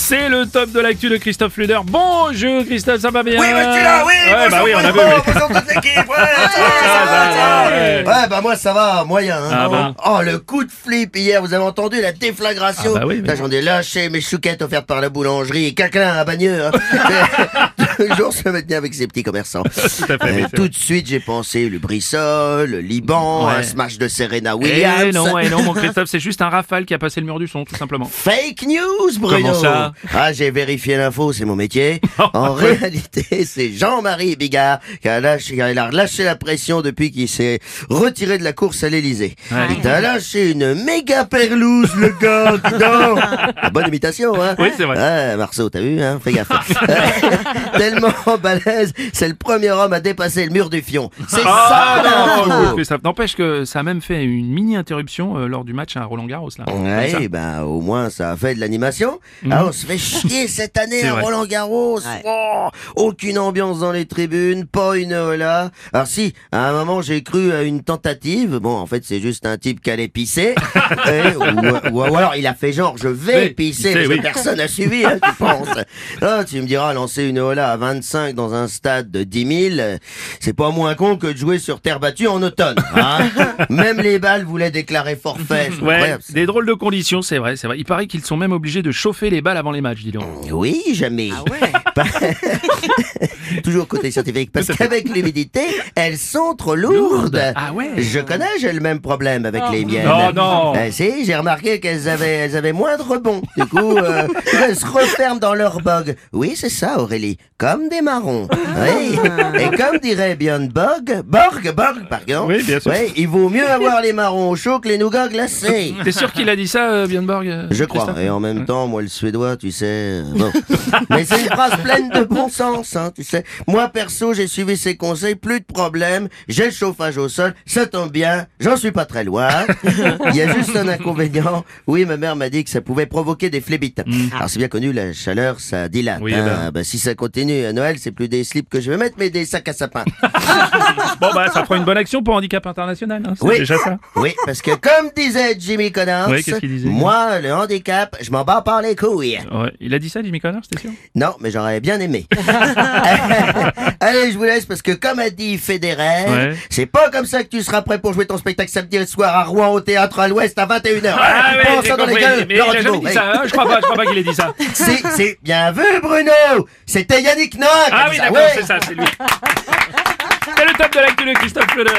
C'est le top de l'actu de Christophe Luder. Bonjour Christophe, ça va bien Oui, monsieur là, oui, Ouais, bonjour, bah oui, on a vu. bonjour, oui. bonjour toute l'équipe, ouais, ça Ah, va, ça va, ça va. ouais. Ouais, bah moi ça va, moyen. hein. Ah bon Oh, le coup de flip hier, vous avez entendu la déflagration Ah bah oui, J'en ai lâché mes chouquettes offertes par la boulangerie, quelqu'un à Bagneux. Hein. Toujours se maintenir avec ces petits commerçants. Tout à fait, oui, Euh, tout de suite, j'ai pensé le Brissol, le Liban, Ouais. un smash de Serena Williams. Eh non, eh non, mon Christophe, c'est juste un rafale qui a passé le mur du son, tout simplement. Fake news, Bruno. Comment ça? Ah, j'ai vérifié l'info, c'est mon métier. En Ouais. réalité, c'est Jean-Marie Bigard qui a lâché, qui a relâché la pression depuis qu'il s'est retiré de la course à l'Elysée. Ouais. Il t'a lâché une méga perlouse, le gars, donc. Ah, Bonne imitation, hein Oui, c'est vrai. Ah, Marceau, t'as vu, hein Fais gaffe. Tellement balèze, c'est le premier homme à dépasser le mur du fion. C'est Ah ça, non. Christophe, n'empêche que ça a même fait une mini interruption euh, lors du match à Roland Garros là. Ça. Ouais, ben au moins ça a fait de l'animation. Ah, on se fait chier cette année à. Roland Garros. Oh, aucune ambiance dans les tribunes, pas une là. Alors si, à un moment j'ai cru à une tentative. Bon, en fait c'est juste un type qui allait pisser. Ou, ou- ou alors il a fait genre je vais pisser, pisser, parce que oui. personne n'a suivi, hein, tu penses. Ah, tu me diras lancer une hola à 25 dans un stade de 10 000, euh, c'est pas moins con que de jouer sur terre battue en automne. hein. Même les balles voulaient déclarer forfait. c'est Ouais, des drôles de conditions, c'est vrai, c'est vrai. Il paraît qu'ils sont même obligés de chauffer les balles avant les matchs, dis donc. Oui, jamais. Toujours côté scientifique, parce qu'avec l'humidité, elles sont trop lourdes. Ah ouais. Je connais, j'ai le même problème avec les miennes. Non, non. Euh, si, j'ai remarqué qu'elles avaient, elles avaient moins de rebond. Du coup, euh, elles se referment dans leur bog. Oui, c'est ça, Aurélie. Comme des marrons. Oui. Et comme dirait Björn Borg, Borg, Borg, pardon. Oui, bien sûr. Oui, il vaut mieux avoir les marrons au chaud que les nougats glacés. T'es sûr qu'il a dit ça, euh, Björn Borg euh, Je crois. Et en même temps, moi, le suédois, tu sais. bon. Mais c'est une phrase pleine de bon sens, hein, tu sais. Moi, perso, j'ai suivi ses conseils, plus de problème. J'ai le chauffage au sol, ça tombe bien. J'en suis pas très loin. Il y a juste un inconvénient. Oui, ma mère m'a dit que ça pouvait provoquer des phlébites. Alors, c'est bien connu, la chaleur, ça dilate. Oui, hein. ben. Bah, si ça continue à Noël, c'est plus des slips que je vais mettre, mais des sacs à sapin. Bon bah ça fera une bonne action pour Handicap International, hein, Oui. déjà ça. Oui, parce que comme disait Jimmy Connors, Oui, disait? moi, le handicap, je m'en bats par les couilles. Ouais. Il a dit ça, Jimmy Connors, c'était sûr? Non, mais j'aurais bien aimé. Allez, je vous laisse parce que comme a dit Federer, Ouais. c'est pas comme ça que tu seras prêt pour jouer ton spectacle samedi soir à Rouen au théâtre à l'Ouest à 21h. Ah ouais, ça dans les gueules, Mais Laurent il a jamais Thibault. dit ça, hein, je crois pas, je crois pas qu'il ait dit ça. C'est, c'est bien vu, Bruno! C'était Yannick a Ah oui, ça, d'accord, ouais. c'est ça, c'est lui. C'est le top de l'actu de Christophe Fleuder.